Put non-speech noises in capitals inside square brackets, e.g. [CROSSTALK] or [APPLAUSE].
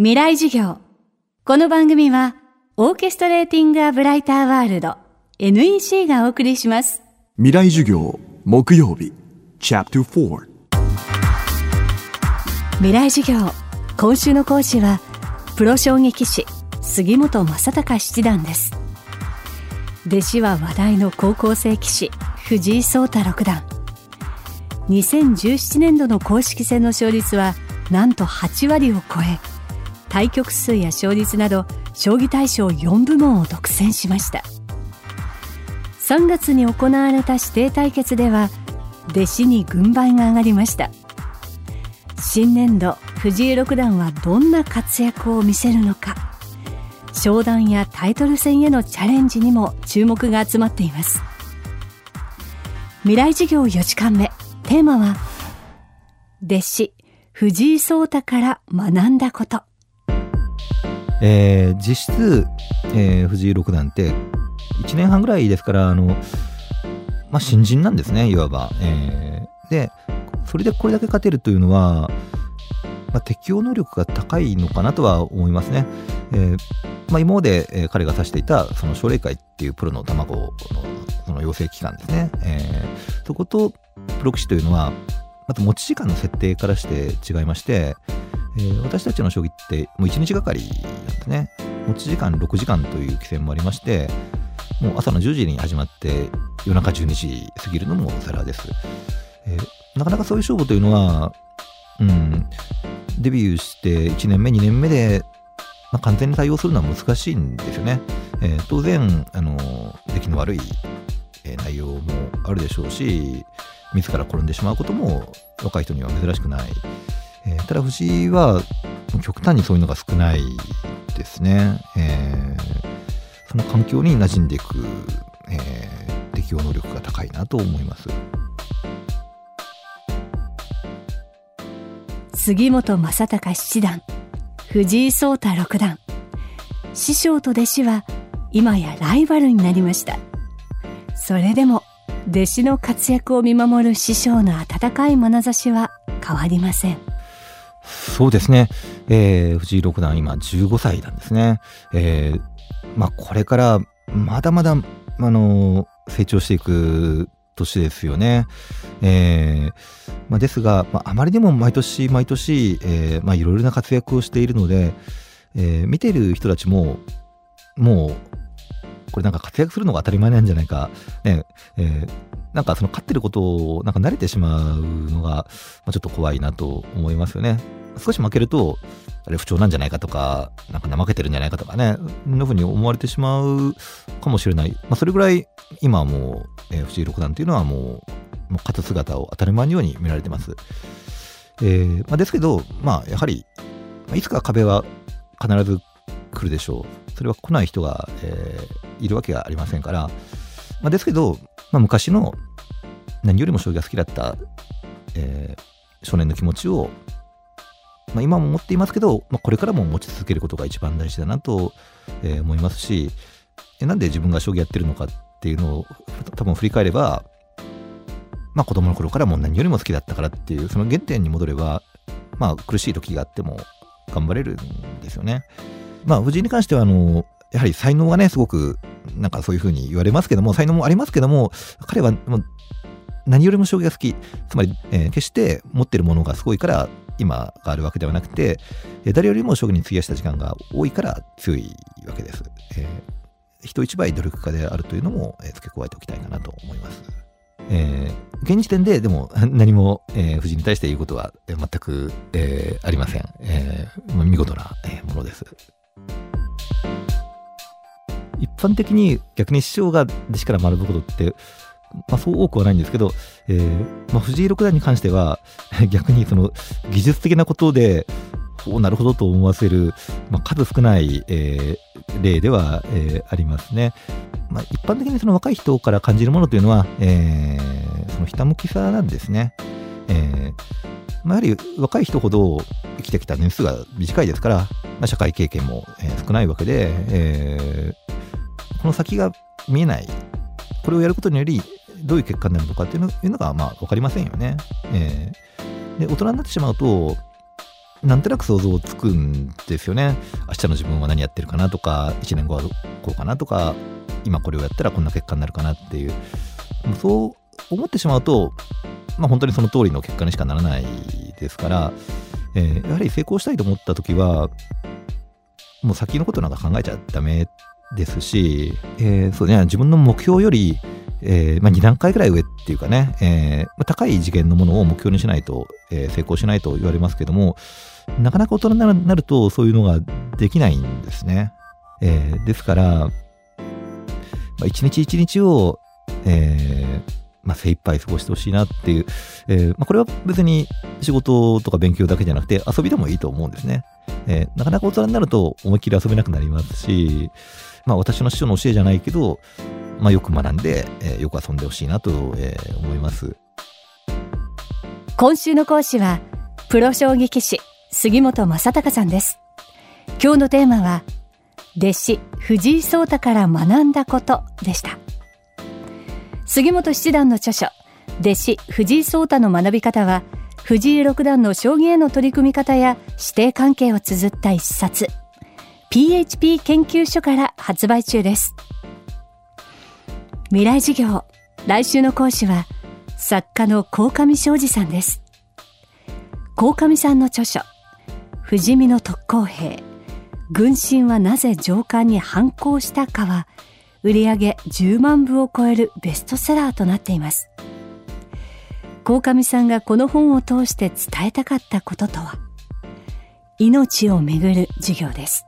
未来授業。この番組は、オーケストレーティング・ア・ブライター・ワールド NEC がお送りします。未来授業木曜日 Chapter 4未来授業。今週の講師は、プロ将棋棋士、杉本正隆七段です。弟子は話題の高校生棋士、藤井聡太六段。2017年度の公式戦の勝率は、なんと8割を超え、対局数や勝率など将棋大賞4部門を独占しました。3月に行われた指定対決では弟子に軍配が上がりました。新年度藤井六段はどんな活躍を見せるのか。昇段やタイトル戦へのチャレンジにも注目が集まっています。未来授業4時間目。テーマは弟子藤井聡太から学んだこと。えー実質、えー藤井六段って1年半ぐらいですからあの、まあ、新人なんですねいわば。えーでそれでこれだけ勝てるというのは、まあ、適応能力が高いのかなとは思いますね。えーまあ、今まで、彼が指していたその奨励会っていうプロの卵のその養成機関ですね。えーそことプロ棋士というのはまた持ち時間の設定からして違いまして、えー私たちの将棋ってもう1日がかりなんですね。持ち時間6時間という規制もありまして、もう朝の10時に始まって夜中12時過ぎるのもザラです。えーなかなかそういう勝負というのは、うん、デビューして1年目、2年目で、まあ、完全に対応するのは難しいんですよね。えー当然、あの出来の悪い、内容もあるでしょうし、自ら転んでしまうことも若い人には珍しくない。えーただ藤井は極端にそういうのが少ないですね。えーその環境に馴染んでいく、えー適応能力が高いなと思います。杉本正隆七段藤井聡太六段師匠と弟子は今やライバルになりましたそれでも弟子の活躍を見守る師匠の温かい眼差しは変わりませんそうですね、えー藤井六段今15歳なんですね。えーまあこれからまだまだ、あの成長していく年ですよね。えーまあ、ですが、まあ、あまりにも毎年毎年、えーまあ、いろいろな活躍をしているので、えー見てる人たちももうこれなんか活躍するのが当たり前なんじゃないか、ねえーなんかその勝ってることをなんか慣れてしまうのが、まあ、ちょっと怖いなと思いますよね。少し負けると、あれ不調なんじゃないかとか、なんか怠けてるんじゃないかとかね、そんな風に思われてしまうかもしれない。まあ、それぐらい今はもう、え藤井六段というのはもう、もう勝つ姿を当たり前のように見られてます。えーまあ、ですけど、まあ、やはり、いつか壁は必ず来るでしょう。それは来ない人が、えーいるわけがありませんから、まあ、ですけど、まあ、昔の何よりも将棋が好きだった、えー少年の気持ちを、まあ、今も持っていますけど、まあ、これからも持ち続けることが一番大事だなと、え思いますし、えなんで自分が将棋やってるのかっていうのを多分振り返れば、まあ、子供の頃からもう何よりも好きだったからっていうその原点に戻れば、まあ、苦しい時があっても頑張れるんですよね。まあ、藤井に関してはあのやはり才能がねすごくなんかそういうふうに言われますけども才能もありますけども彼はもう何よりも将棋が好きつまり、えー決して持ってるものがすごいから今があるわけではなくて、えー誰よりも将棋に費やした時間が多いから強いわけです。えー人一倍努力家であるというのも、えー付け加えておきたいかなと思います。えー現時点ででも [LAUGHS] 何も、えー藤井に対して言うことはえ全く、えーありません。えー見事な、えーものです。一般的に逆に師匠が弟子から学ぶことって、まあ、そう多くはないんですけど、えーまあ、藤井六段に関しては [LAUGHS] 逆にその技術的なことでおなるほどと思わせる、まあ、数少ない、えー例では、えーありますね。まあ、一般的にその若い人から感じるものというのは、えーそのひたむきさなんですね。えーまあ、やはり若い人ほど生きてきた年数が短いですから、まあ、社会経験も、えー少ないわけで、えーこの先が見えない、これをやることにより、どういう結果になるのかっていうのが、まあ、分かりませんよね。えーで、大人になってしまうと、なんとなく想像つくんですよね。明日の自分は何やってるかなとか、1年後はこうかなとか、今これをやったらこんな結果になるかなっていう。そう思ってしまうと、まあ本当にその通りの結果にしかならないですから、えー、やはり成功したいと思った時は、もう先のことなんか考えちゃダメですし、えー、そうね、自分の目標より、えーまあ、2段階ぐらい上っていうかね、えーまあ、高い次元のものを目標にしないと、えー、成功しないと言われますけども、なかなか大人になるとそういうのができないんですね。えー、ですから、まあ、一日一日を、えーまあ、精一杯過ごしてほしいなっていう、えーまあ、これは別に仕事とか勉強だけじゃなくて遊びでもいいと思うんですね。えー、なかなか大人になると思いっきり遊べなくなりますし、まあ、私の師匠の教えじゃないけど、まあ、よく学んで、えー、よく遊んでほしいなと、えー、思います。今週の講師は、プロ将棋棋士、杉本正隆さんです。今日のテーマは、弟子、藤井聡太から学んだことでした。杉本七段の著書、弟子、藤井聡太の学び方は、藤井六段の将棋への取り組み方や師弟関係を綴った一冊、PHP 研究所から発売中です。未来授業。来週の講師は作家の鴻上昌司さんです。鴻上さんの著書不死身の特攻兵。軍神はなぜ上官に反抗したかは売上10万部を超えるベストセラーとなっています。鴻上さんがこの本を通して伝えたかったこととは。命をめぐる授業です。